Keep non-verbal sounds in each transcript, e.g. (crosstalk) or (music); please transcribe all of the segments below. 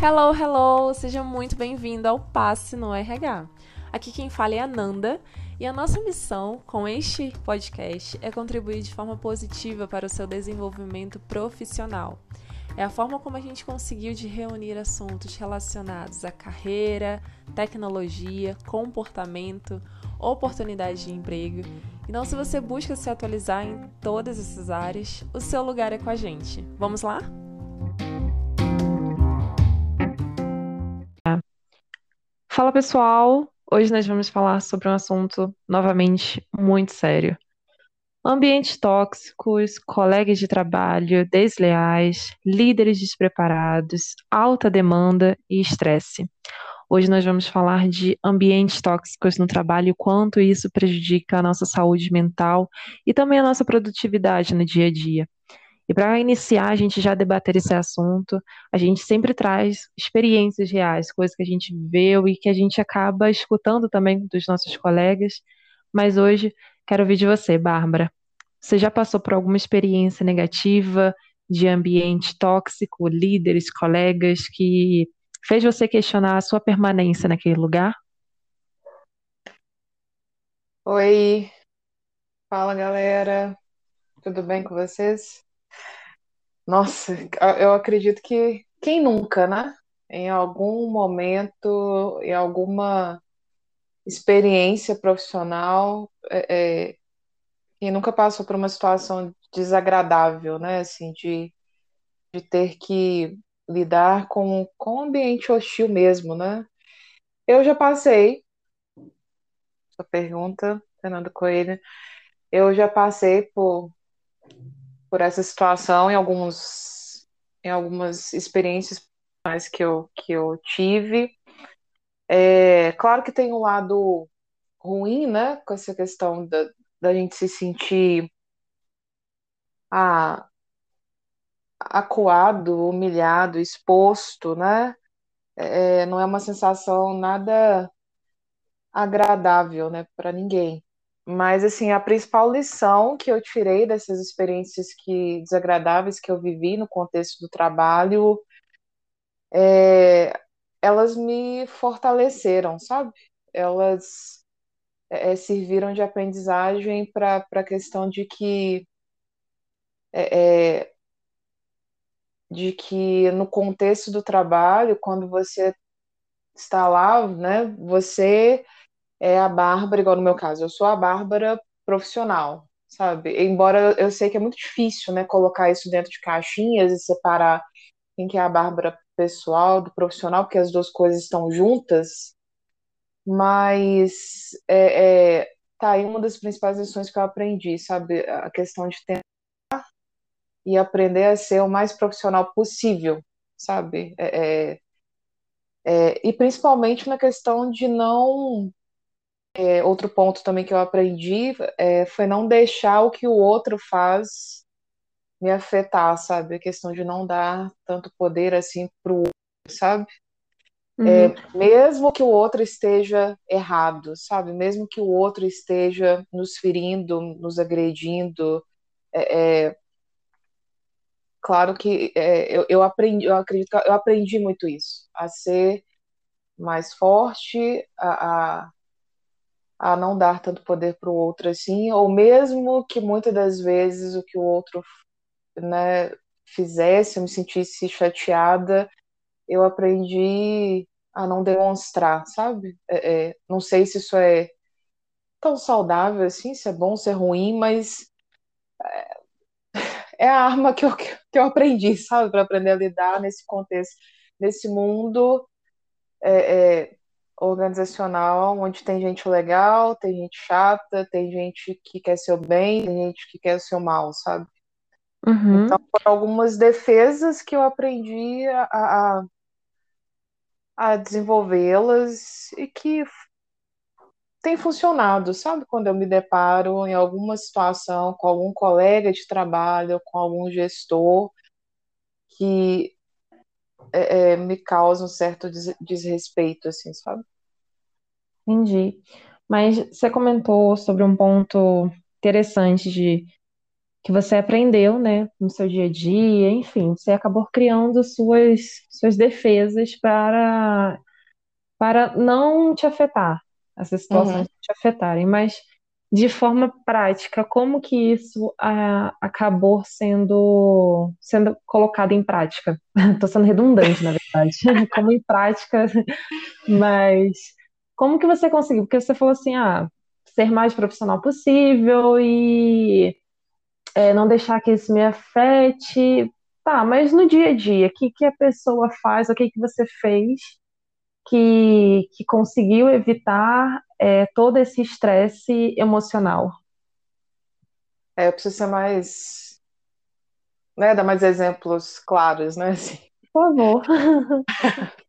Hello, hello! Seja muito bem-vindo ao Passe no RH. Aqui quem fala é a Nanda e a nossa missão com este podcast é contribuir de forma positiva para o seu desenvolvimento profissional. É a forma como a gente conseguiu de reunir assuntos relacionados à carreira, tecnologia, comportamento, oportunidade de emprego. Então, se você busca se atualizar em todas essas áreas, o seu lugar é com a gente. Vamos lá? Fala pessoal, hoje nós vamos falar sobre um assunto novamente muito sério. Ambientes tóxicos, colegas de trabalho desleais, líderes despreparados, alta demanda e estresse. Hoje nós vamos falar de ambientes tóxicos no trabalho e quanto isso prejudica a nossa saúde mental e também a nossa produtividade no dia a dia. E para iniciar a gente já debater esse assunto, a gente sempre traz experiências reais, coisas que a gente viveu e que a gente acaba escutando também dos nossos colegas. Mas hoje quero ouvir de você, Bárbara. Você já passou por alguma experiência negativa de ambiente tóxico, líderes, colegas, que fez você questionar a sua permanência naquele lugar? Oi, fala galera, tudo bem com vocês? Nossa, eu acredito que quem nunca, né? Em algum momento, em alguma experiência profissional, é, é, quem nunca passou por uma situação desagradável, né? Assim, de, de ter que lidar com, com um ambiente hostil mesmo, né? Eu já passei, sua pergunta, Fernando Coelho, eu já passei por por essa situação em alguns em algumas experiências que eu que eu tive. É, claro que tem um lado ruim, né, com essa questão da, da gente se sentir ah, acuado, humilhado, exposto, né? É, não é uma sensação nada agradável, né, para ninguém. Mas, assim, a principal lição que eu tirei dessas experiências que desagradáveis que eu vivi no contexto do trabalho, é, elas me fortaleceram, sabe? Elas é, serviram de aprendizagem para a questão de que é, é, de que no contexto do trabalho, quando você está lá, né, você é a Bárbara, igual no meu caso, eu sou a Bárbara profissional, sabe? Embora eu sei que é muito difícil, né, colocar isso dentro de caixinhas e separar quem que é a Bárbara pessoal do profissional, porque as duas coisas estão juntas, mas é, é, tá aí uma das principais lições que eu aprendi, sabe? A questão de tentar e aprender a ser o mais profissional possível, sabe? É, é, é e principalmente na questão de não é, outro ponto também que eu aprendi é, foi não deixar o que o outro faz me afetar, sabe? A questão de não dar tanto poder assim pro outro, sabe? É, uhum. É, mesmo que o outro esteja errado, sabe? Mesmo que o outro esteja nos ferindo, nos agredindo, é, é claro que é, eu, eu, aprendi, eu acredito que eu aprendi muito isso, a ser mais forte, a, a a não dar tanto poder para o outro assim, ou mesmo que muitas das vezes o que o outro né, fizesse, eu me sentisse chateada, eu aprendi a não demonstrar, sabe? É, é, não sei se isso é tão saudável assim, se é bom, se é ruim, mas é, é a arma que eu, que eu aprendi, sabe? Para aprender a lidar nesse contexto, nesse mundo é, é organizacional onde tem gente legal, tem gente chata, tem gente que quer ser o bem, tem gente que quer o seu mal, sabe? Uhum. Então, foram algumas defesas que eu aprendi a, a, a desenvolvê-las e que tem funcionado, sabe? Quando eu me deparo em alguma situação com algum colega de trabalho, com algum gestor que é, é, me causa um certo des desrespeito, assim, sabe? Entendi. Mas você comentou sobre um ponto interessante de que você aprendeu, né, no seu dia a dia, enfim, você acabou criando suas, suas defesas para, para não te afetar, essas situações Uhum. te afetarem, mas de forma prática, como que isso ah, acabou sendo, sendo colocado em prática? (laughs) Estou sendo redundante, na verdade. (laughs) Como em prática, (laughs) mas como que você conseguiu? Porque você falou assim, ah, ser mais profissional possível e é, não deixar que isso me afete. Tá, mas no dia a dia, o que que a pessoa faz, o que que você fez que, que conseguiu evitar é, todo esse estresse emocional? É, eu preciso ser mais, né, dar mais exemplos claros, né? assim. Por favor. (laughs)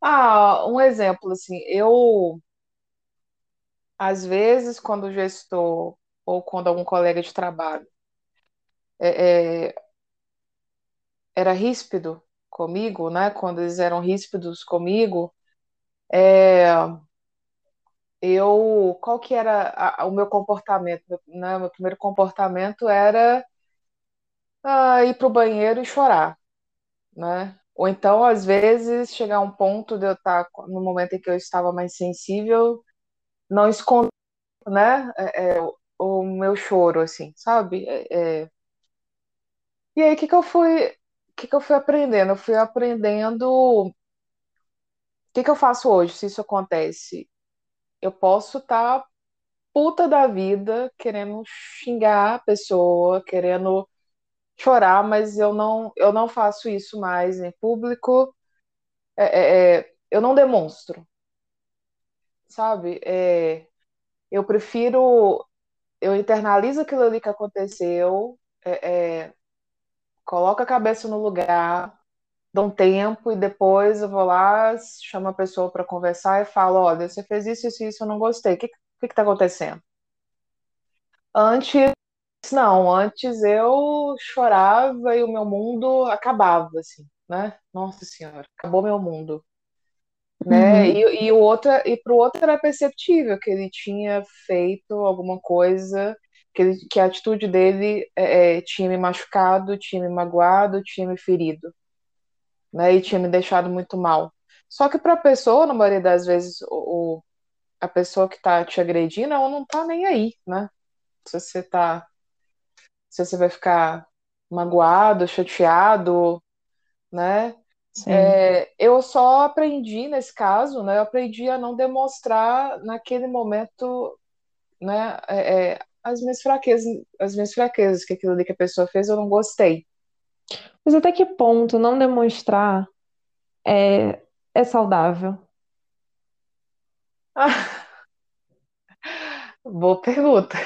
Ah, um exemplo, assim, eu, às vezes, quando o gestor ou quando algum colega de trabalho é, é, era ríspido comigo, né? Quando eles eram ríspidos comigo, é, eu, qual que era a- o meu comportamento, né? Meu primeiro comportamento era ah, ir pro banheiro e chorar, né? Ou então, às vezes, chegar a um ponto de eu estar, no momento em que eu estava mais sensível, não esconder, né? é, é, o, o meu choro, assim, sabe? É, é. E aí, o que que eu fui, o que que eu fui aprendendo? Eu fui aprendendo, o que que eu faço hoje, se isso acontece? Eu posso estar puta da vida, querendo xingar a pessoa, querendo chorar, mas eu não, eu não faço isso mais em público. É, é, é, eu não demonstro, sabe? É, eu prefiro, eu internalizo aquilo ali que aconteceu, é, é, coloco a cabeça no lugar, dou um tempo e depois eu vou lá, chamo a pessoa para conversar e falo, olha, você fez isso, isso, isso, eu não gostei. O que, que, que tá acontecendo? Antes Não, antes eu chorava e o meu mundo acabava, assim, né? Nossa Senhora, acabou meu mundo, né? Uhum, E, e o outro, e pro outro era perceptível que ele tinha feito alguma coisa, que, ele, que a atitude dele é, é, tinha me machucado, tinha me magoado, tinha me ferido, né? E tinha me deixado muito mal. Só que para a pessoa, na maioria das vezes, o, a pessoa que está te agredindo, ela não tá nem aí, né? Se você tá se você vai ficar magoado, chateado, né? É, eu só aprendi nesse caso, né? Eu aprendi a não demonstrar naquele momento, né? é, é, as minhas fraquezas, as minhas fraquezas, que aquilo ali que a pessoa fez eu não gostei. Mas até que ponto não demonstrar é, é saudável? Boa pergunta.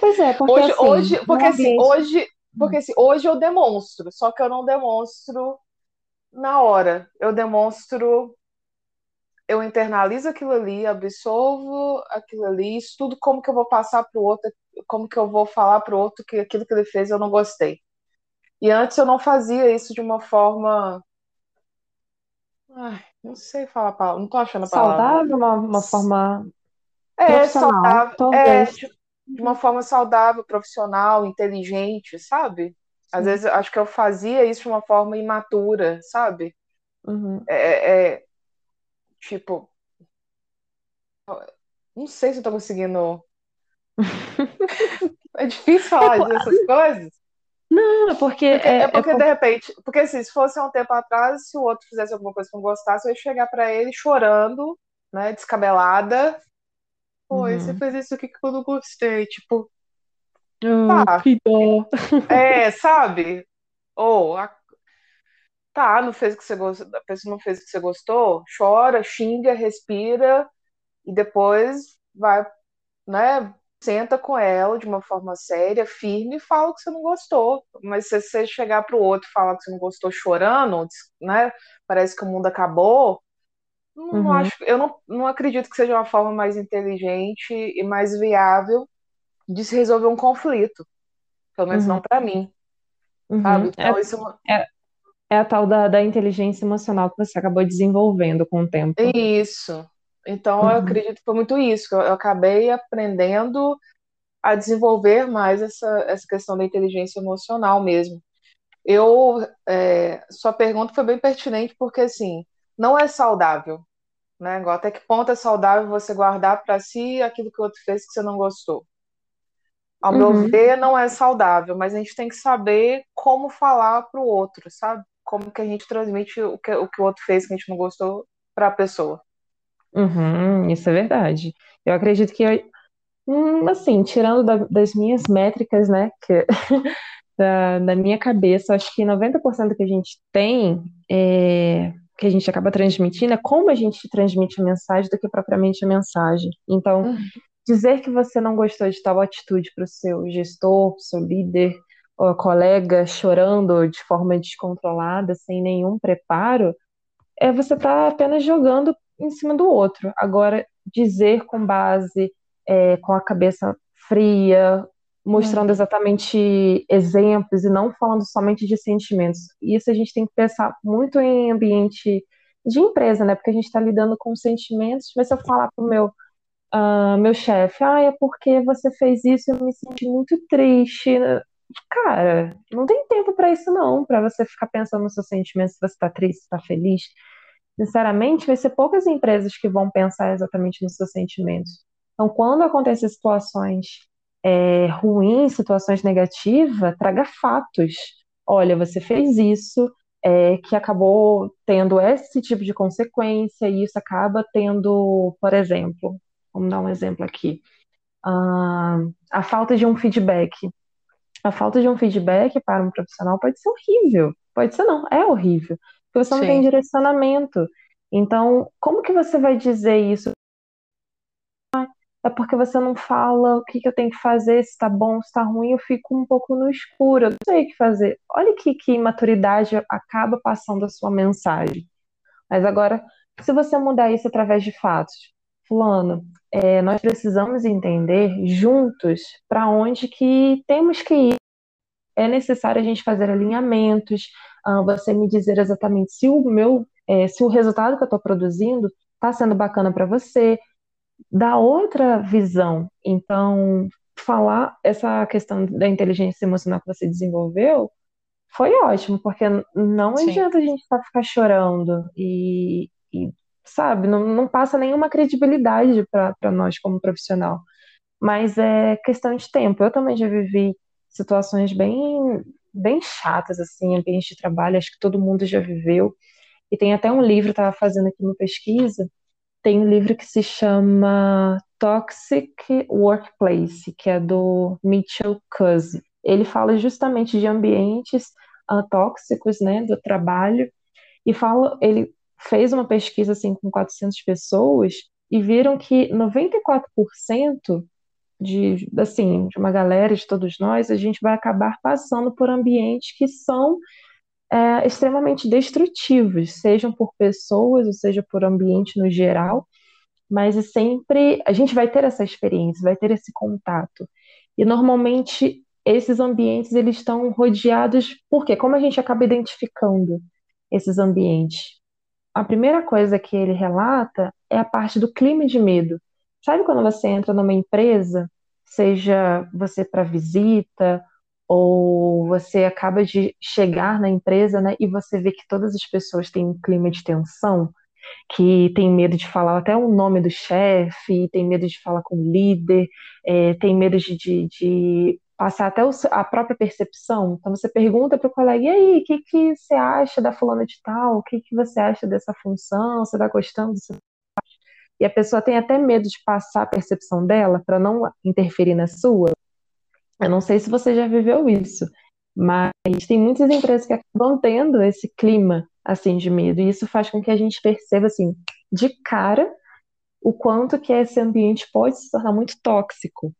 Pois é, porque Hoje, assim, hoje, porque assim, hoje, porque assim, hoje eu demonstro, só que eu não demonstro na hora. Eu demonstro eu internalizo aquilo ali, absorvo aquilo ali, estudo como que eu vou passar para o outro, como que eu vou falar para o outro que aquilo que ele fez eu não gostei. E antes eu não fazia isso de uma forma. Ai, não sei falar a palavra, não tô achando a palavra. Saudável, uma, uma forma É saudável, é talvez. de, de uma forma saudável, profissional, inteligente, sabe? Às Sim. vezes eu acho que eu fazia isso de uma forma imatura, sabe? Uhum. É, é, é, tipo, não sei se eu tô conseguindo. (laughs) É difícil falar dessas coisas. Não, é porque Porque, é é, é porque, de por- repente, porque assim, se fosse há um tempo atrás, se o outro fizesse alguma coisa que não gostasse, eu ia chegar pra ele chorando, né, descabelada. Pô, você Uhum. fez isso aqui que eu não gostei. Tipo, Oh, tá, que dó. é, sabe? Ou, a- tá, não fez o que você gostou, a pessoa não fez o que você gostou, chora, xinga, respira e depois vai, né, senta com ela de uma forma séria, firme e fala que você não gostou. Mas se você chegar pro outro e falar que você não gostou chorando, né, parece que o mundo acabou, não, não Uhum, acho, eu não, não acredito que seja uma forma mais inteligente e mais viável de se resolver um conflito, pelo menos não uhum, para mim, uhum. sabe? É, Então isso é, é a tal da, da inteligência emocional que você acabou desenvolvendo com o é tempo. isso. Então eu Uhum, acredito que foi muito isso, que eu, eu acabei aprendendo a desenvolver mais essa, essa questão da inteligência emocional mesmo. Eu, é, sua pergunta foi bem pertinente porque, assim, não é saudável, né? Até que ponto é saudável você guardar para si aquilo que o outro fez que você não gostou? Ao meu Uhum, ver, não é saudável, mas a gente tem que saber como falar para o outro, sabe? Como que a gente transmite o que, o que o outro fez que a gente não gostou para a pessoa. Uhum, isso é verdade. Eu acredito que, hum, assim, tirando da- das minhas métricas, né, que, (laughs) da, da minha cabeça, acho que 90% que a gente tem, é, que a gente acaba transmitindo, é como a gente transmite a mensagem do que propriamente a mensagem. Então, Uhum. dizer que você não gostou de tal atitude para o seu gestor, pro seu líder, ou colega chorando de forma descontrolada, sem nenhum preparo, é você tá apenas jogando em cima do outro. Agora, dizer com base, é, com a cabeça fria, mostrando Uhum. exatamente exemplos e não falando somente de sentimentos. Isso a gente tem que pensar muito em ambiente de empresa, né? Porque a gente está lidando com sentimentos. Mas se eu falar para o meu ah, meu chefe, ah, é porque você fez isso, eu me senti muito triste. Cara, não tem tempo para isso não, para você ficar pensando nos seus sentimentos, se você está triste, se está feliz. Sinceramente, vai ser poucas empresas que vão pensar exatamente nos seus sentimentos. Então, quando acontecem situações é, ruins, situações negativas, traga fatos. Olha, você fez isso, é, que acabou tendo esse tipo de consequência, e isso acaba tendo, por exemplo, vamos dar um exemplo aqui, ah, a falta de um feedback. A falta de um feedback para um profissional pode ser horrível. Pode ser não, é horrível. Porque você não tem direcionamento. Então, como que você vai dizer isso? É porque você não fala o que que eu tenho que fazer, se tá bom, se tá ruim, eu fico um pouco no escuro, eu não sei o que fazer. Olha que, que maturidade acaba passando a sua mensagem. Mas agora, se você mudar isso através de fatos, fulano, é, nós precisamos entender juntos para onde que temos que ir é necessário a gente fazer alinhamentos, ah, você me dizer exatamente se o meu, é, se o resultado que eu estou produzindo está sendo bacana para você, dar outra visão. Então, falar essa questão da inteligência emocional que você desenvolveu foi ótimo, porque não Sim. adianta a gente só ficar chorando e, e, sabe, não, não passa nenhuma credibilidade para nós como profissional. Mas é questão de tempo. Eu também já vivi situações bem, bem chatas, assim, ambiente de trabalho, acho que todo mundo já viveu. E tem até um livro, estava fazendo aqui uma pesquisa, tem um livro que se chama Toxic Workplace, que é do Mitchell Cousy. Ele fala justamente de ambientes ah, tóxicos, né, do trabalho, e fala, ele fez uma pesquisa assim com 400 pessoas e viram que 94% de, assim, de uma galera, de todos nós, a gente vai acabar passando por ambientes que são é, extremamente destrutivos, sejam por pessoas, ou seja por ambiente no geral, mas é sempre a gente vai ter essa experiência, vai ter esse contato. E normalmente esses ambientes eles estão rodeados, porque como a gente acaba identificando esses ambientes? A primeira coisa que ele relata é a parte do clima de medo. Sabe quando você entra numa empresa, seja você para visita ou você acaba de chegar na empresa, né, e você vê que todas as pessoas têm um clima de tensão? que tem medo de falar até o nome do chefe, tem medo de falar com o líder, é, tem medo de, de, de passar até o, a própria percepção. Então você pergunta para o colega, e aí, o que, que você acha da fulana de tal? O que, que você acha dessa função? Você está gostando disso? E a pessoa tem até medo de passar a percepção dela para não interferir na sua. Eu não sei se você já viveu isso, mas tem muitas empresas que acabam tendo esse clima assim de medo, e isso faz com que a gente perceba assim, de cara, o quanto que esse ambiente pode se tornar muito tóxico.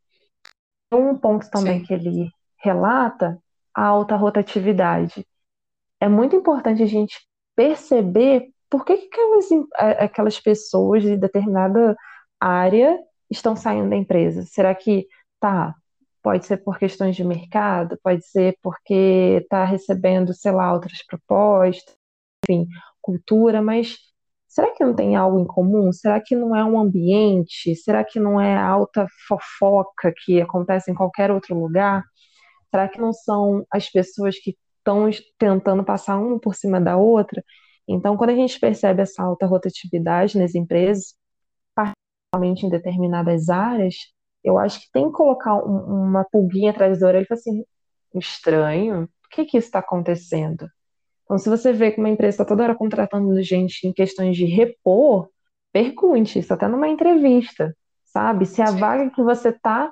Um ponto também Sim. que ele relata, a alta rotatividade. É muito importante a gente perceber por que, que aquelas, aquelas pessoas de determinada área estão saindo da empresa. Será que tá? Pode ser por questões de mercado, pode ser porque está recebendo, sei lá, outras propostas, enfim, cultura, mas será que não tem algo em comum? Será que não é um ambiente? Será que não é alta fofoca que acontece em qualquer outro lugar? Será que não são as pessoas que estão tentando passar uma por cima da outra? Então, quando a gente percebe essa alta rotatividade nas empresas, particularmente em determinadas áreas, eu acho que tem que colocar um, uma pulguinha atrás da orelha e falar assim, estranho, por que que isso está acontecendo? Então, se você vê que uma empresa está toda hora contratando gente em questões de repor, pergunte isso até numa entrevista, sabe? Se a vaga que você está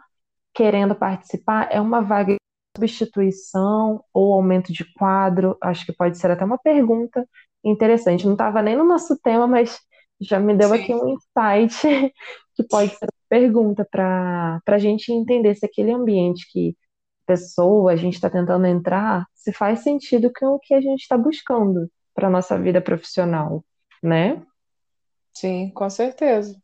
querendo participar é uma vaga de substituição ou aumento de quadro, acho que pode ser até uma pergunta interessante. Não estava nem no nosso tema, mas já me deu Sim. aqui um insight (laughs) que pode ser uma pergunta para a gente entender se aquele ambiente que pessoa a gente está tentando entrar se faz sentido com o que a gente está buscando para nossa vida profissional, né? Sim, com certeza.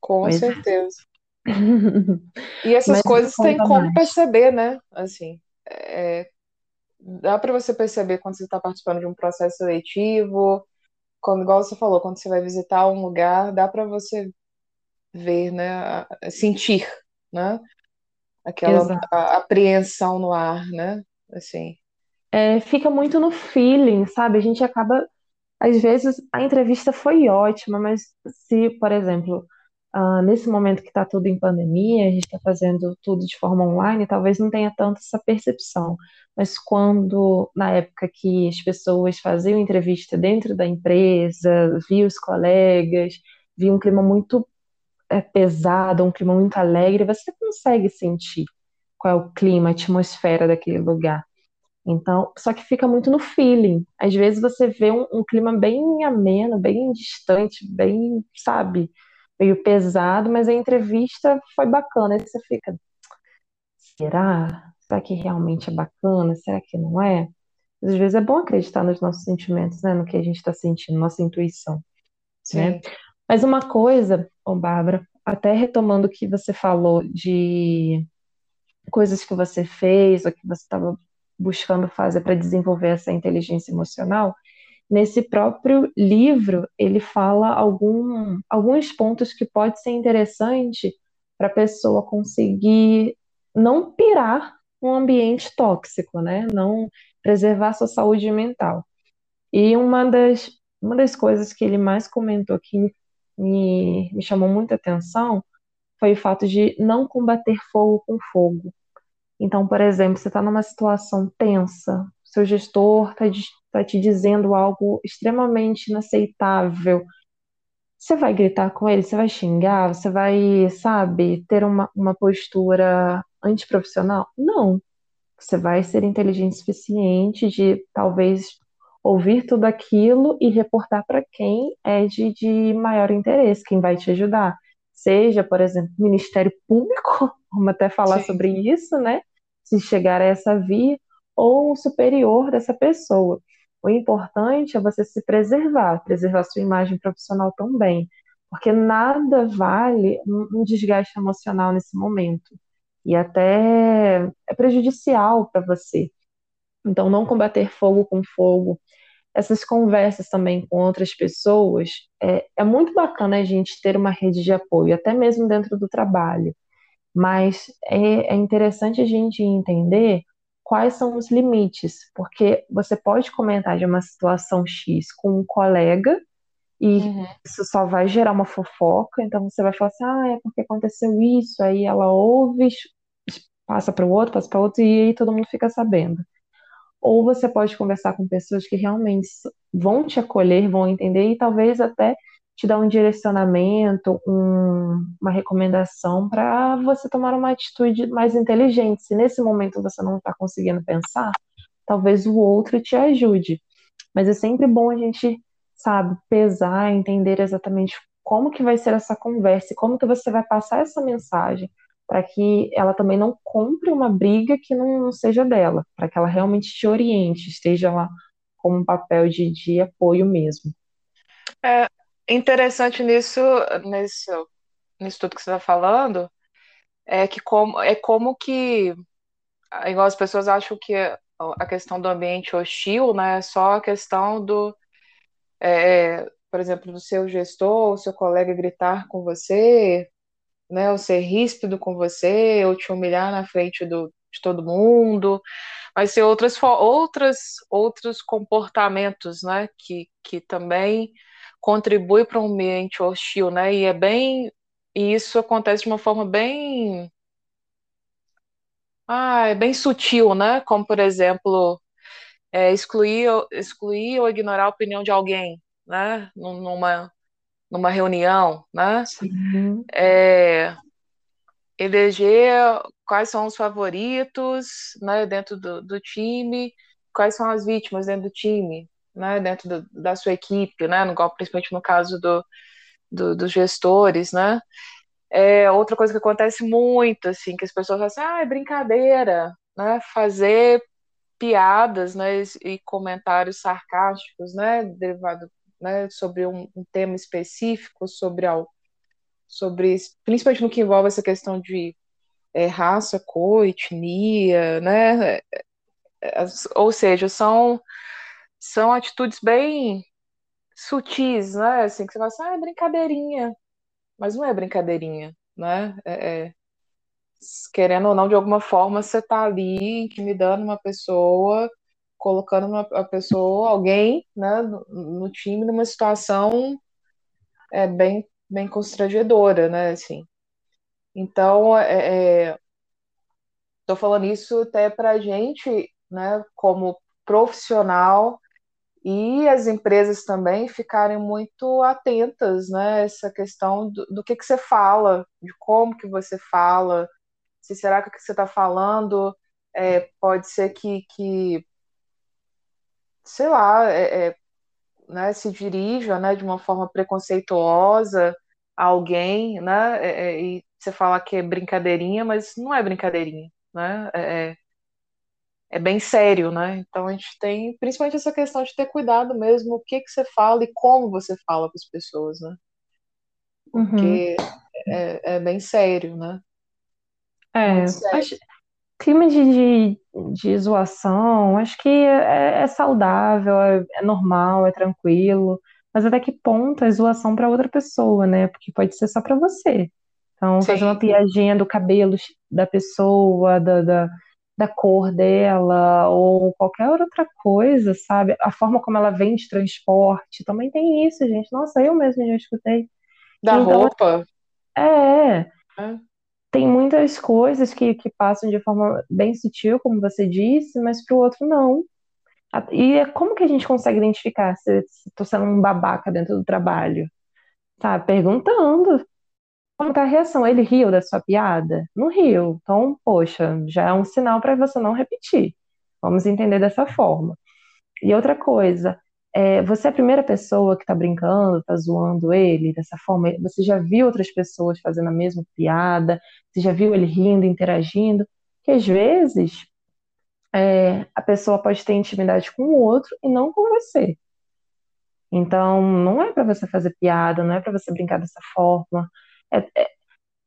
Com pois é. certeza. (laughs) e essas Mas coisas tem como mais. perceber, né? Assim, é, dá para você perceber quando você está participando de um processo seletivo, quando, igual você falou, quando você vai visitar um lugar, dá para você ver, né? Sentir, né? aquela apreensão no ar, né? Assim. É, fica muito no feeling, sabe? A gente acaba, às vezes, a entrevista foi ótima, mas se, por exemplo, uh, nesse momento que está tudo em pandemia, a gente está fazendo tudo de forma online, talvez não tenha tanto essa percepção. Mas quando, na época que as pessoas faziam entrevista dentro da empresa, via os colegas, via um clima muito é pesado, um clima muito alegre, você consegue sentir qual é o clima, a atmosfera daquele lugar. Então, só que fica muito no feeling. Às vezes você vê um, um clima bem ameno, bem distante, bem, sabe, meio pesado, mas a entrevista foi bacana. Aí você fica, será? Será que realmente é bacana? Será que não é? Às vezes é bom acreditar nos nossos sentimentos, né? No que a gente está sentindo, nossa intuição. Sim. Né? Mas uma coisa, ô Bárbara, até retomando o que você falou de coisas que você fez ou que você estava buscando fazer para desenvolver essa inteligência emocional, nesse próprio livro ele fala algum, alguns pontos que pode ser interessante para a pessoa conseguir não pirar um ambiente tóxico, né? Não preservar sua saúde mental. E uma das, uma das coisas que ele mais comentou que me, me chamou muita atenção foi o fato de não combater fogo com fogo. Então, por exemplo, você está numa situação tensa, seu gestor está tá te dizendo algo extremamente inaceitável. Você vai gritar com ele, você vai xingar, você vai, sabe, ter uma, uma postura antiprofissional? Não. Você vai ser inteligente o suficiente de talvez ouvir tudo aquilo e reportar para quem é de, de maior interesse, quem vai te ajudar. Seja, por exemplo, Ministério Público, (laughs) vamos até falar Sim. sobre isso, né? Se chegar a essa via, ou um superior dessa pessoa. O importante é você se preservar, preservar sua imagem profissional também, porque nada vale um desgaste emocional nesse momento e até é prejudicial para você. Então, não combater fogo com fogo, essas conversas também com outras pessoas, é, é muito bacana a gente ter uma rede de apoio, até mesmo dentro do trabalho. Mas é, é interessante a gente entender quais são os limites, porque você pode comentar de uma situação X com um colega e uhum. isso só vai gerar uma fofoca, então você vai falar assim, ah, é porque aconteceu isso, aí ela ouve, passa para o outro, passa para o outro, e aí todo mundo fica sabendo ou você pode conversar com pessoas que realmente vão te acolher, vão entender e talvez até te dar um direcionamento, um, uma recomendação para você tomar uma atitude mais inteligente. Se nesse momento você não está conseguindo pensar, talvez o outro te ajude. Mas é sempre bom a gente, sabe, pesar, entender exatamente como que vai ser essa conversa, como que você vai passar essa mensagem para que ela também não compre uma briga que não seja dela, para que ela realmente te oriente, esteja lá como um papel de, de apoio mesmo. É interessante nisso, nisso, nisso tudo que você está falando, é que como, é como que, igual as pessoas acham que a questão do ambiente hostil, né, é só a questão do, é, por exemplo, do seu gestor, o seu colega gritar com você, né, ou ser ríspido com você, ou te humilhar na frente do, de todo mundo, vai ser outras, outras, outros comportamentos, né, que, que também contribui para um ambiente hostil, né, e é bem, e isso acontece de uma forma bem, ah, é bem sutil, né, como, por exemplo, é, excluir, excluir ou ignorar a opinião de alguém, né, numa, numa reunião, né, Sim. é, eleger quais são os favoritos né, dentro do, do time, quais são as vítimas dentro do time, né, dentro do, da sua equipe, né, no, principalmente no caso do, do, dos gestores, né. É outra coisa que acontece muito, assim, que as pessoas falam assim, ah, é brincadeira, né, fazer piadas, né, e comentários sarcásticos, né, derivado, né, sobre um, um tema específico, sobre sobre, principalmente no que envolve essa questão de é, raça, cor, etnia, né? As, ou seja, são, são atitudes bem sutis, né? Assim, que você fala assim, ah, é brincadeirinha. Mas não é brincadeirinha, né? É, é, querendo ou não, de alguma forma, você está ali intimidando uma pessoa, colocando uma, a pessoa, alguém, né, no, no time, numa situação é, bem bem constrangedora, né, assim. Então, é, é, falando isso até para a gente, né, como profissional e as empresas também ficarem muito atentas, né, essa questão do, do que que você fala, de como que você fala, se será que o que você está falando é, pode ser que, que sei lá, é, é, né, se dirija né, de uma forma preconceituosa a alguém, né, é, é, e você fala que é brincadeirinha, mas não é brincadeirinha, né, é, é, é bem sério, né, então a gente tem principalmente essa questão de ter cuidado mesmo o que que você fala e como você fala para as pessoas, né, porque uhum. é, é bem sério, né. É, sério. Acho, clima de, de, de, zoação, acho que é, é saudável, é, é normal, é tranquilo mas até que ponto é zoação para outra pessoa, né? Porque pode ser só para você. Então, Sim. fazer uma piadinha do cabelo da pessoa, da, da, da, cor dela, ou qualquer outra coisa, sabe? A forma como ela vem de transporte, também tem isso, gente. Nossa, eu mesma já escutei. Da então, roupa. É, é. Tem muitas coisas que, que passam de forma bem sutil, como você disse, mas para o outro não. E é como que a gente consegue identificar se estou sendo um babaca dentro do trabalho? Tá perguntando. Como a reação? Ele riu da sua piada? Não riu. Então, poxa, já é um sinal para você não repetir. Vamos entender dessa forma. E outra coisa, é, você é a primeira pessoa que está brincando, está zoando ele dessa forma? Você já viu outras pessoas fazendo a mesma piada? Você já viu ele rindo, interagindo? Que às vezes é, a pessoa pode ter intimidade com o outro e não com você. Então, não é para você fazer piada, não é para você brincar dessa forma. É, é,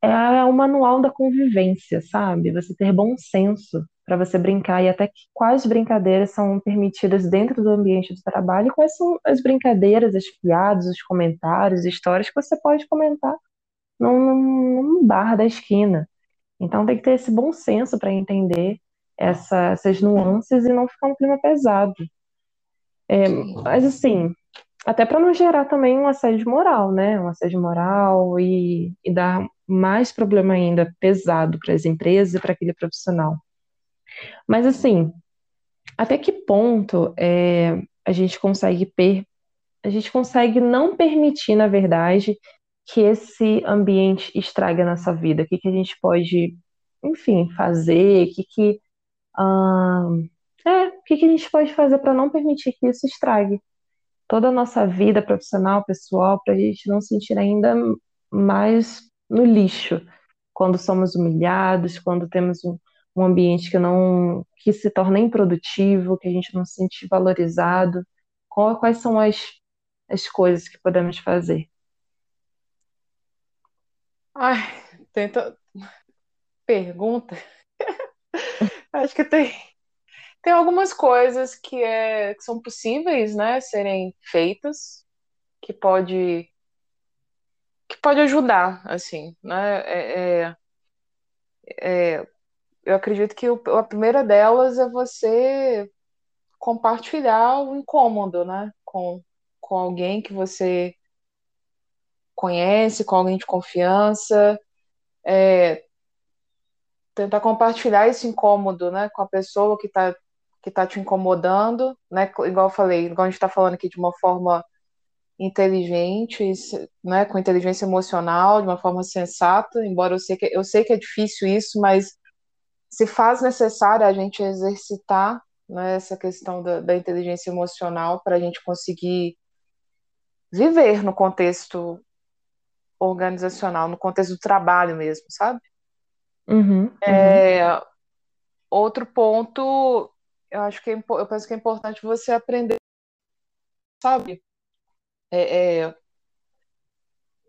é o manual da convivência, sabe? Você ter bom senso para você brincar e até quais brincadeiras são permitidas dentro do ambiente do trabalho e quais são as brincadeiras, as piadas, os comentários, histórias que você pode comentar num, num bar da esquina. Então tem que ter esse bom senso para entender essa, essas nuances e não ficar um clima pesado. É, mas assim, até para não gerar também um assédio moral, né? Um assédio moral e, e dar mais problema ainda pesado para as empresas e para aquele profissional. Mas assim, até que ponto é, a gente consegue per a gente consegue não permitir, na verdade, que esse ambiente estrague a nossa vida? O que, que a gente pode, enfim, fazer? O que, que ah, é, o que, que a gente pode fazer para não permitir que isso estrague toda a nossa vida profissional, pessoal, para a gente não sentir ainda mais no lixo quando somos humilhados, quando temos um, um ambiente que não que se torna improdutivo, que a gente não se sente valorizado. Qual, quais são as, as coisas que podemos fazer? Ai, tenta pergunta. (laughs) Acho que tem, tem algumas coisas que, é, que são possíveis, né, serem feitas, que pode que pode ajudar, assim, né? É, é, é, eu acredito que o, a primeira delas é você compartilhar o incômodo, né? Com, com alguém que você conhece, com alguém de confiança, é, tentar compartilhar esse incômodo, né, com a pessoa que está que tá te incomodando, né, igual eu falei, igual a gente está falando aqui de uma forma inteligente, né, com inteligência emocional, de uma forma sensata, embora eu sei que eu sei que é difícil isso, mas se faz necessário a gente exercitar né, essa questão da, da inteligência emocional para a gente conseguir viver no contexto organizacional, no contexto do trabalho mesmo, sabe? Uhum, uhum. É, outro ponto, eu acho que é, eu penso que é importante você aprender, sabe? É, é,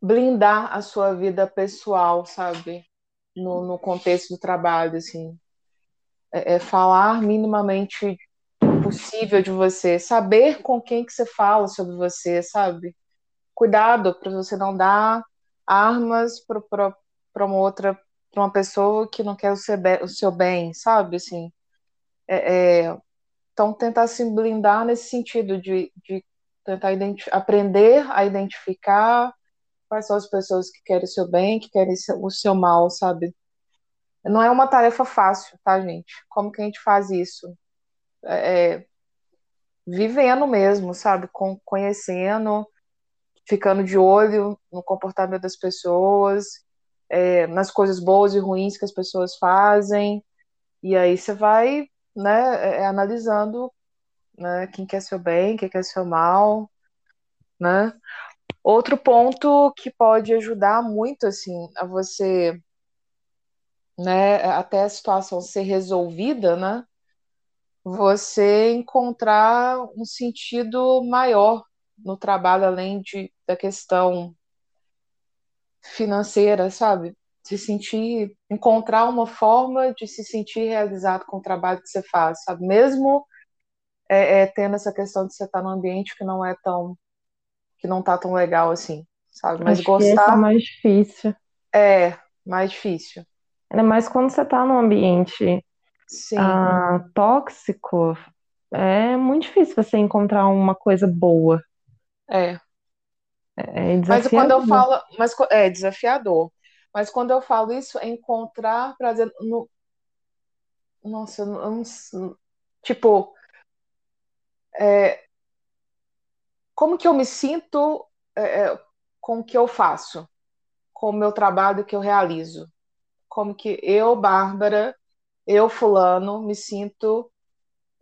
blindar a sua vida pessoal, sabe? No, no contexto do trabalho, assim. É, é falar minimamente possível de você, saber com quem que você fala sobre você, sabe? Cuidado para você não dar armas para uma outra, para uma pessoa que não quer o seu, o seu bem, sabe? Assim, é, é, então, tentar se blindar nesse sentido de, de tentar aprender a identificar quais são as pessoas que querem o seu bem, que querem o seu mal, sabe? Não é uma tarefa fácil, tá, gente? Como que a gente faz isso? É, é vivendo mesmo, sabe? Com, conhecendo, ficando de olho no comportamento das pessoas, é, nas coisas boas e ruins que as pessoas fazem, e aí você vai, né, é, é, analisando, né, quem quer seu bem, quem quer seu mal, né. Outro ponto que pode ajudar muito, assim, a você, né, até a situação ser resolvida, né, você encontrar um sentido maior no trabalho, além de, da questão financeira, sabe? Se sentir, encontrar uma forma de se sentir realizado com o trabalho que você faz, sabe? Mesmo é, é, tendo essa questão de você estar num ambiente que não é tão, que não tá tão legal assim, sabe? Mas Acho gostar. Que é mais difícil. É, mais difícil. Ainda mais quando você está num ambiente ah, tóxico, é muito difícil você encontrar uma coisa boa. É. É mas quando eu falo, mas é desafiador. Mas quando eu falo isso, é encontrar prazer no. Nossa, eu não, tipo, é, como que eu me sinto é, é, com o que eu faço, com o meu trabalho que eu realizo, como que eu, Bárbara, eu, fulano, me sinto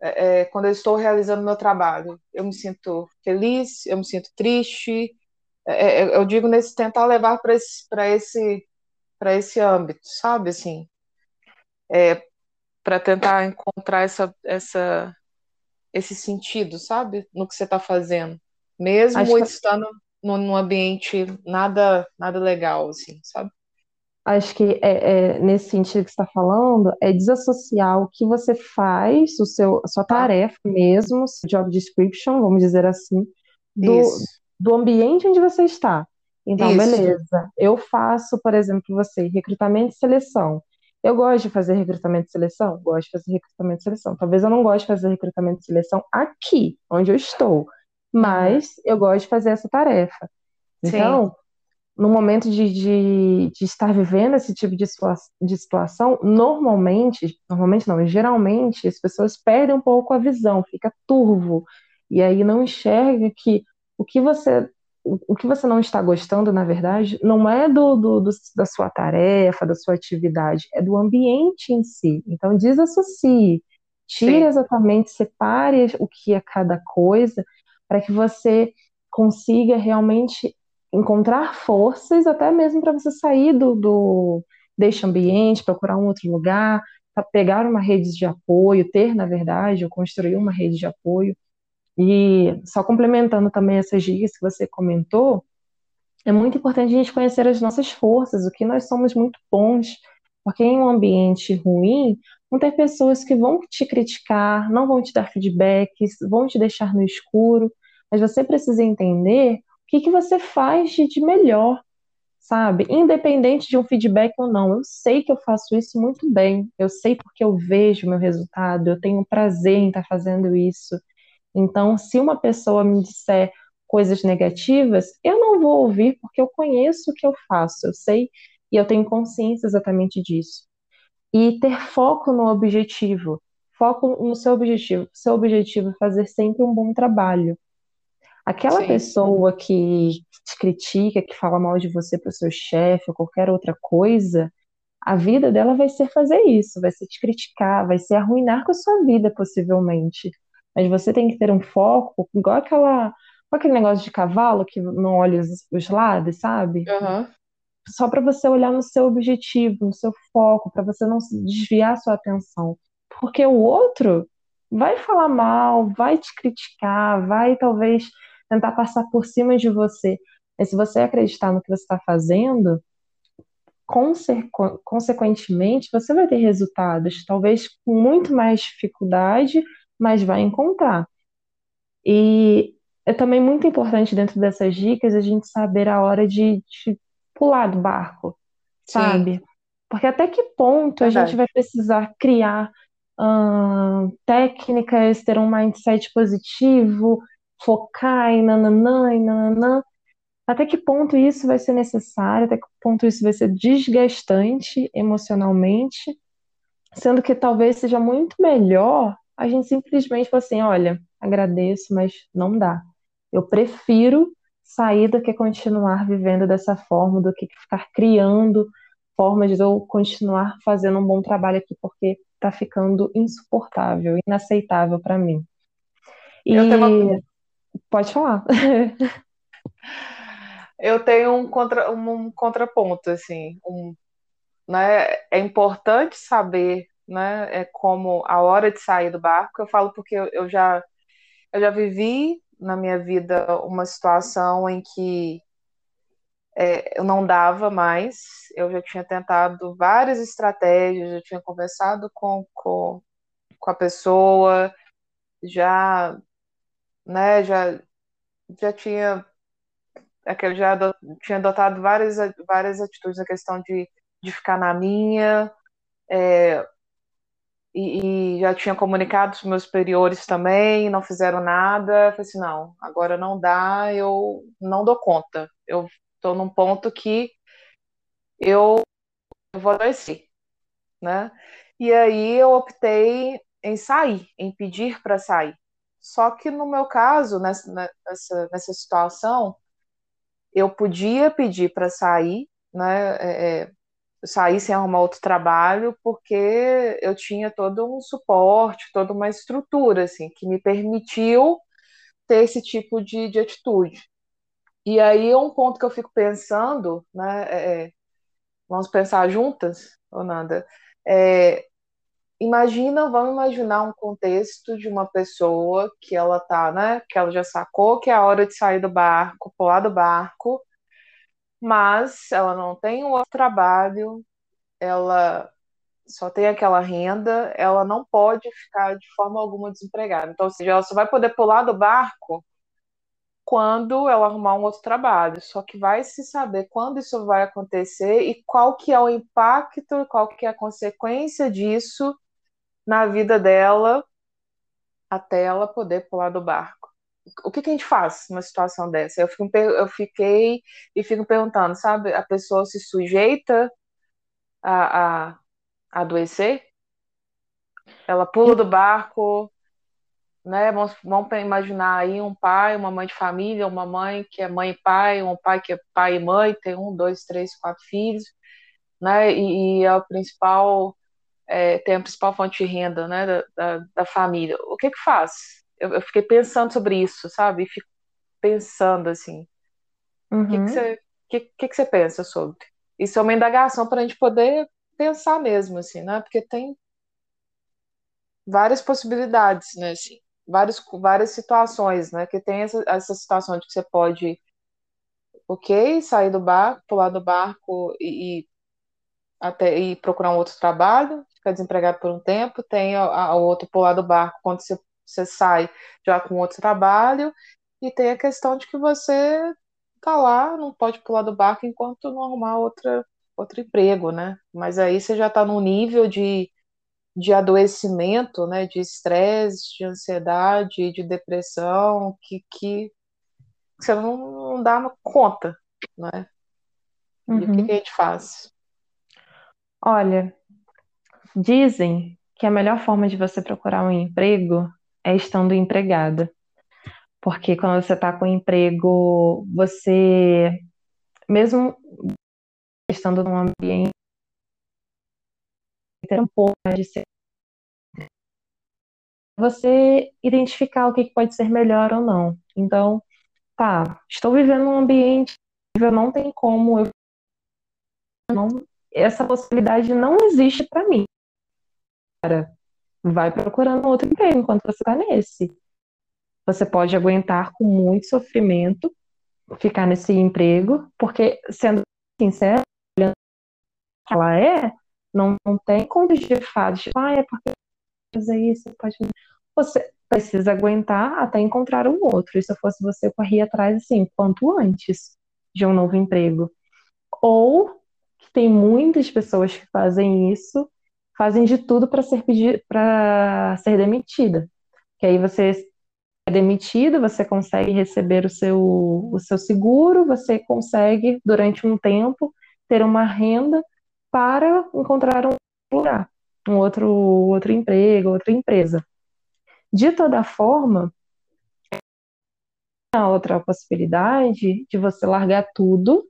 é, é, quando eu estou realizando meu trabalho. Eu me sinto feliz, eu me sinto triste. É, é eu digo nesse tentar levar para esse para esse para esse âmbito, sabe assim, é, para tentar encontrar essa essa esse sentido, sabe, no que você está fazendo, mesmo Acho estando que... num ambiente nada nada legal, assim, sabe? acho que é, é, nesse sentido que você está falando, é desassociar o que você faz, o seu, a sua tá. tarefa mesmo, job description, vamos dizer assim, do, do ambiente onde você está. Então, Isso. beleza. Eu faço, por exemplo, você, recrutamento e seleção. Eu gosto de fazer recrutamento e seleção? Gosto de fazer recrutamento e seleção. Talvez eu não goste de fazer recrutamento e seleção aqui, onde eu estou, mas eu gosto de fazer essa tarefa. Então, Sim no momento de, de, de, estar vivendo esse tipo de, situa de situação, normalmente, normalmente não, geralmente as pessoas perdem um pouco a visão, fica turvo, e aí não enxerga que o que você o que você não está gostando, na verdade, não é do, do, do, da sua tarefa, da sua atividade, é do ambiente em si. Então, desassocie, tire Sim. exatamente, separe o que é cada coisa, para que você consiga realmente encontrar forças até mesmo para você sair do, do deste ambiente, procurar um outro lugar, pegar uma rede de apoio, ter, na verdade, ou construir uma rede de apoio. E só complementando também essas dicas que você comentou, é muito importante a gente conhecer as nossas forças, o que nós somos muito bons, porque em um ambiente ruim, vão ter pessoas que vão te criticar, não vão te dar feedbacks, vão te deixar no escuro, mas você precisa entender que, que você faz de, de melhor, sabe? Independente de um feedback ou não. Eu sei que eu faço isso muito bem. Eu sei porque eu vejo o meu resultado, eu tenho prazer em estar fazendo isso. Então, se uma pessoa me disser coisas negativas, eu não vou ouvir porque eu conheço o que eu faço, eu sei e eu tenho consciência exatamente disso. E ter foco no objetivo, foco no seu objetivo. Seu objetivo é fazer sempre um bom trabalho. Aquela Sim. pessoa que te critica, que fala mal de você para o seu chefe ou qualquer outra coisa, a vida dela vai ser fazer isso, vai ser te criticar, vai ser arruinar com a sua vida, possivelmente. Mas você tem que ter um foco, igual aquela, aquele negócio de cavalo que não olha os, os lados, sabe? Aham. Só para você olhar no seu objetivo, no seu foco, para você não desviar a sua atenção. Porque o outro vai falar mal, vai te criticar, vai talvez tentar passar por cima de você. Mas se você acreditar no que você está fazendo, consequ- consequentemente, você vai ter resultados, talvez com muito mais dificuldade, mas vai encontrar. E é também muito importante dentro dessas dicas a gente saber a hora de, de pular do barco, Sim, sabe? Porque até que ponto a gente vai precisar criar ahn, técnicas, ter um mindset positivo, focar em nananã e nananã. Até que ponto isso vai ser necessário? Até que ponto isso vai ser desgastante emocionalmente? Sendo que talvez seja muito melhor a gente simplesmente falar assim: olha, agradeço, mas não dá. Eu prefiro sair do que continuar vivendo dessa forma, do que ficar criando formas de eu continuar fazendo um bom trabalho aqui, porque tá ficando insuportável, inaceitável para mim. Eu tenho uma, E pode falar. (laughs) eu tenho um, contra, um, um contraponto, assim, um, né? É importante saber, né? É como a hora de sair do barco. Eu falo porque eu, já, eu já vivi na minha vida uma situação em que é, eu não dava mais. Eu já tinha tentado várias estratégias, já tinha conversado com, com, com a pessoa, já, né? Já, já tinha aquele já tinha adotado várias, várias atitudes na questão de, de ficar na minha, e, e já tinha comunicado os meus superiores também, não fizeram nada. Eu falei assim, não, agora não dá, eu não dou conta. Eu estou num ponto que eu vou adoecer, né? E aí eu optei em sair, em pedir para sair. Só que no meu caso, nessa, nessa, nessa situação, eu podia pedir para sair, né? É, é, sair sem arrumar outro trabalho, porque eu tinha todo um suporte, toda uma estrutura, assim, que me permitiu ter esse tipo de, de atitude. E aí é um ponto que eu fico pensando, né? é, é, vamos pensar juntas, ou nada? É, imagina, vamos imaginar um contexto de uma pessoa que ela tá, né? Que ela já sacou que é a hora de sair do barco, pular do barco, mas ela não tem um outro trabalho, ela só tem aquela renda, ela não pode ficar de forma alguma desempregada. Então, ou seja, ela só vai poder pular do barco quando ela arrumar um outro trabalho. Só que vai se saber quando isso vai acontecer e qual que é o impacto, qual que é a consequência disso na vida dela até ela poder pular do barco. O que, que a gente faz numa situação dessa? Eu, fico, eu fiquei e fico perguntando, sabe? A pessoa se sujeita a, a adoecer? Ela pula do barco, né? Vamos, vamos imaginar aí um pai, uma mãe de família, uma mãe que é mãe e pai, um pai que é pai e mãe, tem um, dois, três, quatro filhos, né? E, e é o principal, é, tem a principal fonte de renda, né? Da, da, da família. O que que faz? Eu, eu, fiquei pensando sobre isso, sabe? E fico pensando assim, o que que Uhum, você, que, que que você pensa sobre? Isso é uma indagação para a gente poder pensar mesmo, assim, né? Porque tem várias possibilidades, né? Assim, vários, várias situações, né? Que tem essa, essa situação de que você pode, ok, sair do barco, pular do barco e, e até e procurar um outro trabalho, ficar desempregado por um tempo, tem a, a outro pular do barco quando você, você sai já com outro trabalho, e tem a questão de que você tá lá, não pode pular do barco enquanto não arrumar outra, outro emprego, né? Mas aí você já está num nível de, de adoecimento, né? De estresse, de ansiedade, de depressão, que, que você não, não dá conta, né? E o que, Uhum. que a gente faz? Olha, dizem que a melhor forma de você procurar um emprego é estando empregada. Porque quando você está com emprego, você, mesmo estando num ambiente, ter um pouco de ser, você identificar o que pode ser melhor ou não. Então, tá, estou vivendo num ambiente, não tem como eu não, essa possibilidade não existe para mim. Cara, vai procurando outro emprego enquanto você está nesse. Você pode aguentar com muito sofrimento ficar nesse emprego, porque, sendo que ela é, não, não tem contas de fadas, ah, é porque fazer isso, pode Você precisa aguentar até encontrar um outro. E se eu fosse você, eu corria atrás, assim, quanto antes de um novo emprego. Ou, tem muitas pessoas que fazem isso, fazem de tudo para ser, para ser demitida. Que aí você é demitido, você consegue receber o seu, o seu seguro, você consegue, durante um tempo, ter uma renda para encontrar um lugar, um outro, outro emprego, outra empresa. De toda forma, a outra possibilidade de você largar tudo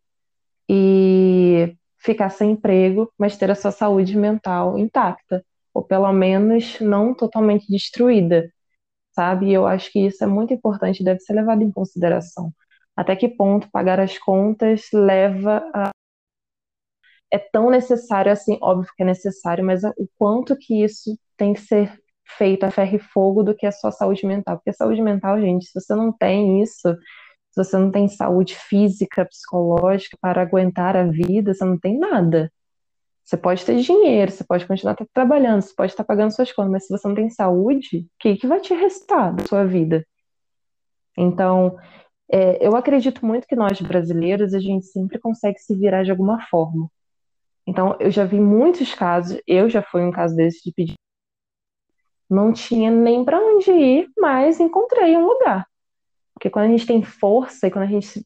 e ficar sem emprego, mas ter a sua saúde mental intacta, ou pelo menos não totalmente destruída sabe? E eu acho que isso é muito importante, deve ser levado em consideração. Até que ponto pagar as contas leva a. É tão necessário assim, óbvio que é necessário, mas o quanto que isso tem que ser feito a ferro e fogo do que a sua saúde mental. Porque a saúde mental, gente, se você não tem isso, se você não tem saúde física, psicológica para aguentar a vida, você não tem nada. Você pode ter dinheiro, você pode continuar trabalhando, você pode estar pagando suas contas, mas se você não tem saúde, o que, que vai te restar da sua vida? Então, é, eu acredito muito que nós brasileiros, a gente sempre consegue se virar de alguma forma. Então, eu já vi muitos casos, eu já fui um caso desse de pedir. Não tinha nem para onde ir, mas encontrei um lugar. Porque quando a gente tem força e quando a gente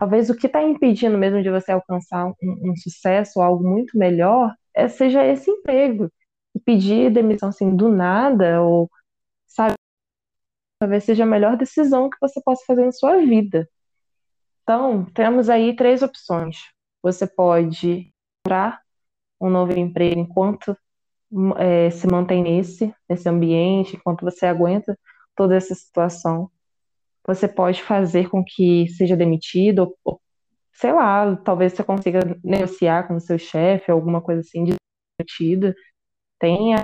Talvez o que está impedindo mesmo de você alcançar um, um sucesso, algo muito melhor, é, seja esse emprego. E pedir demissão assim do nada, ou sabe, talvez seja a melhor decisão que você possa fazer na sua vida. Então, temos aí três opções. Você pode comprar um novo emprego enquanto é, se mantém nesse, nesse ambiente, enquanto você aguenta toda essa situação você pode fazer com que seja demitido, ou, sei lá, talvez você consiga negociar com o seu chefe, alguma coisa assim, de demitido. Tenha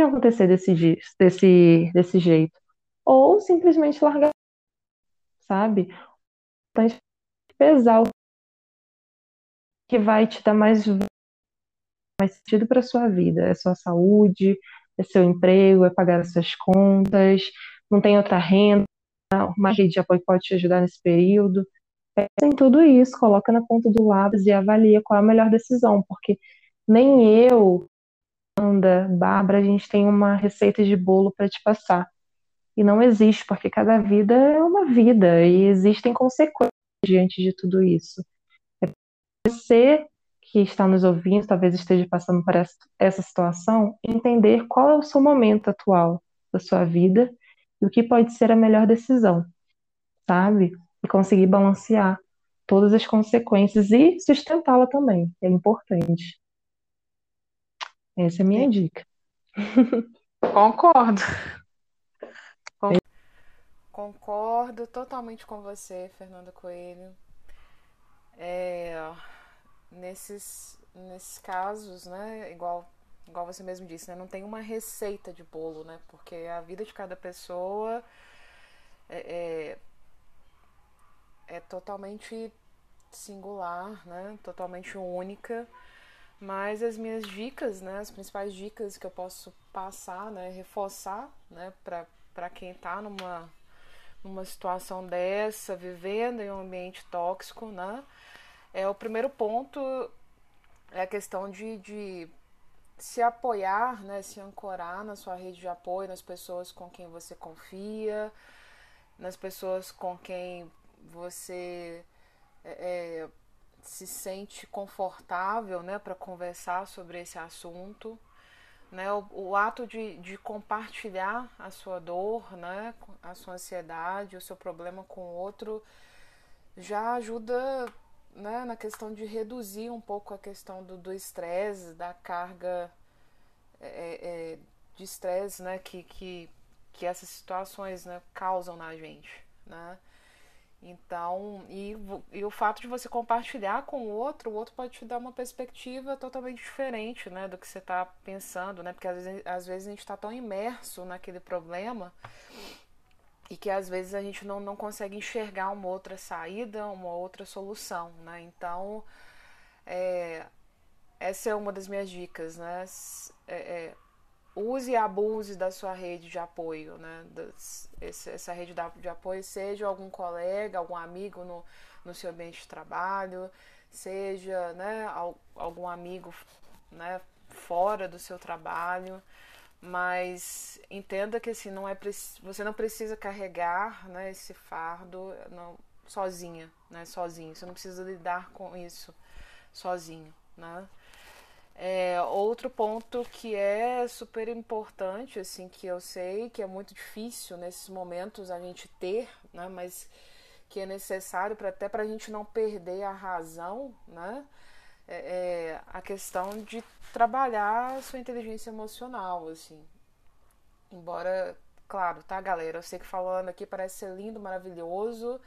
acontecer desse, desse, desse jeito. Ou simplesmente largar, sabe? Importante pesar o que vai te dar mais, mais sentido para sua vida. É sua saúde, é seu emprego, é pagar as suas contas, não tem outra renda, uma rede de apoio pode te ajudar nesse período. Pensa em tudo isso, coloca na ponta do lápis e avalia qual é a melhor decisão, porque nem eu, Anda, Bárbara, a gente tem uma receita de bolo para te passar. E não existe, porque cada vida é uma vida e existem consequências diante de tudo isso. É você que está nos ouvindo, talvez esteja passando por essa situação, entender qual é o seu momento atual da sua vida e o que pode ser a melhor decisão, sabe? E conseguir balancear todas as consequências e sustentá-la também, é importante. Essa é a minha Sim. dica. (laughs) Concordo. Concordo totalmente com você, Fernanda Coelho. É, nesses, nesses casos, né, igual igual você mesmo disse, né? Não tem uma receita de bolo, né? Porque a vida de cada pessoa é, é, é totalmente singular, né? Totalmente única. Mas as minhas dicas, né? As principais dicas que eu posso passar, né? Reforçar, né? Para quem está numa numa situação dessa, vivendo em um ambiente tóxico, né? É o primeiro ponto é a questão de, de se apoiar, né, se ancorar na sua rede de apoio, nas pessoas com quem você confia, nas pessoas com quem você é, é se sente confortável né, para conversar sobre esse assunto. Né, o, o ato de, de, compartilhar a sua dor, né, a sua ansiedade, o seu problema com o outro, já ajuda né, na questão de reduzir um pouco a questão do estresse, da carga é, é, é de estresse né, que, que, que essas situações né, causam na gente. Né? Então, e, e o fato de você compartilhar com o outro, o outro pode te dar uma perspectiva totalmente diferente né, do que você está pensando, né? Porque às vezes, às vezes a gente está tão imerso naquele problema e que às vezes a gente não, não consegue enxergar uma outra saída, uma outra solução, né? Então, é, essa é uma das minhas dicas, né? É, é, use e abuse da sua rede de apoio, né? Das, essa rede de apoio, seja algum colega, algum amigo no, no seu ambiente de trabalho, seja né, algum amigo né, fora do seu trabalho mas entenda que assim não é você não precisa carregar né, esse fardo não, sozinha né sozinho. Você não precisa lidar com isso sozinho né. É, outro ponto que é super importante assim que eu sei que é muito difícil nesses momentos a gente ter né mas que é necessário para até para a gente não perder a razão né é, é, a questão de trabalhar a sua inteligência emocional, assim. Embora, claro, tá, galera? Eu sei que falando aqui parece ser lindo, maravilhoso,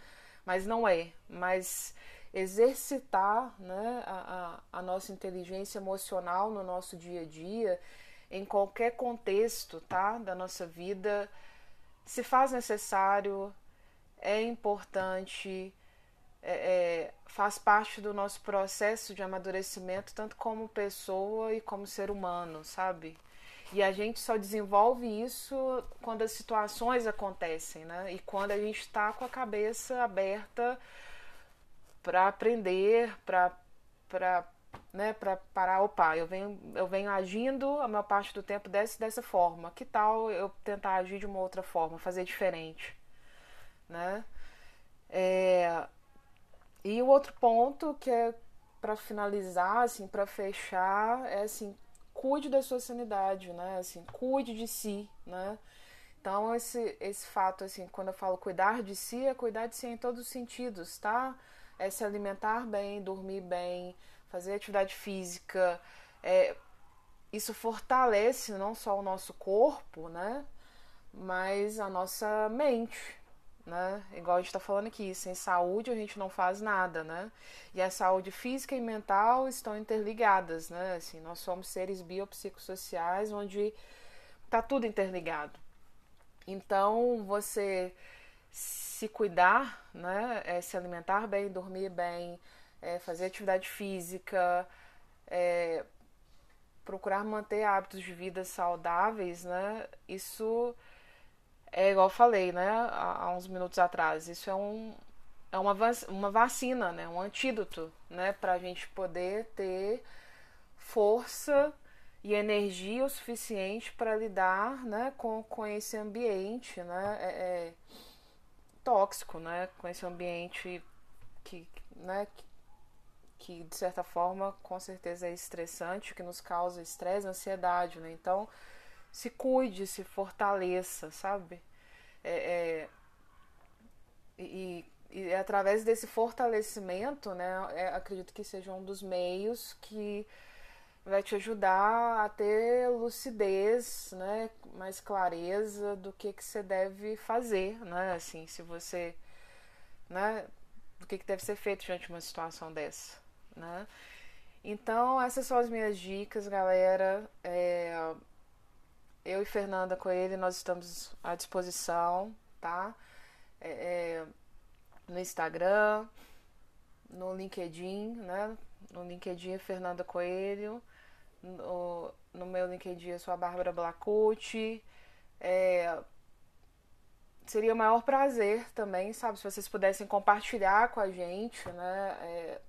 mas não é. Mas exercitar né, a, a, a nossa inteligência emocional no nosso dia a dia, em qualquer contexto tá, da nossa vida, se faz necessário, é importante é, é, faz parte do nosso processo de amadurecimento, tanto como pessoa e como ser humano, sabe? E a gente só desenvolve isso quando as situações acontecem, né? E quando a gente está com a cabeça aberta para aprender, para né, para parar, opa, eu venho, eu venho agindo a maior parte do tempo dessa, dessa forma. Que tal eu tentar agir de uma outra forma, fazer diferente, né? É, e o outro ponto que é para finalizar, assim, para fechar, é assim, cuide da sua sanidade, né? Assim, cuide de si, né? Então esse esse fato assim, quando eu falo cuidar de si, é cuidar de si em todos os sentidos, tá? É se alimentar bem, dormir bem, fazer atividade física, é, isso fortalece não só o nosso corpo, né? Mas a nossa mente, né? Igual a gente está falando aqui, sem saúde a gente não faz nada, né? E a saúde física e mental estão interligadas, né? Assim, nós somos seres biopsicossociais onde está tudo interligado. Então, você se cuidar, né? É se alimentar bem, dormir bem, é fazer atividade física, é procurar manter hábitos de vida saudáveis, né? Isso é igual eu falei, né, há, uns minutos atrás, isso é um é uma, uma vacina, né, um antídoto, né, para a gente poder ter força e energia o suficiente para lidar, né, com, com esse ambiente, né, é, é, tóxico, né, com esse ambiente que, né, que de certa forma com certeza é estressante, que nos causa estresse, ansiedade, né, então se cuide, se fortaleça, sabe? É, é, e, e através desse fortalecimento, né, é, acredito que seja um dos meios que vai te ajudar a ter lucidez, né, mais clareza do que que você deve fazer, né, assim, se você, né, do que que deve ser feito diante de uma situação dessa, né. Então, essas são as minhas dicas, galera. É, eu e Fernanda Coelho, nós estamos à disposição, tá? É, é, no Instagram, no LinkedIn, né? No LinkedIn Fernanda Coelho, no, no meu LinkedIn eu sou a Bárbara Blacucci. É, seria o maior prazer também, sabe, se vocês pudessem compartilhar com a gente, né? É,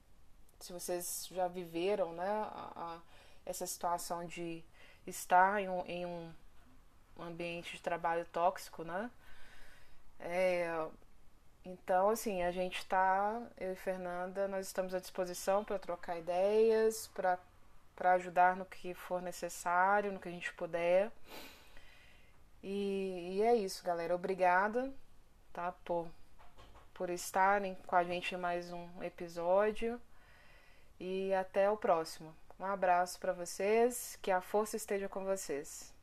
se vocês já viveram, né? A, a, essa situação de estar em um, em um ambiente de trabalho tóxico, né? É, então, assim, a gente está, eu e Fernanda, nós estamos à disposição para trocar ideias, para ajudar no que for necessário, no que a gente puder. E, e é isso, galera. Obrigada, tá, por, por estarem com a gente em mais um episódio. E até o próximo. Um abraço para vocês, que a força esteja com vocês.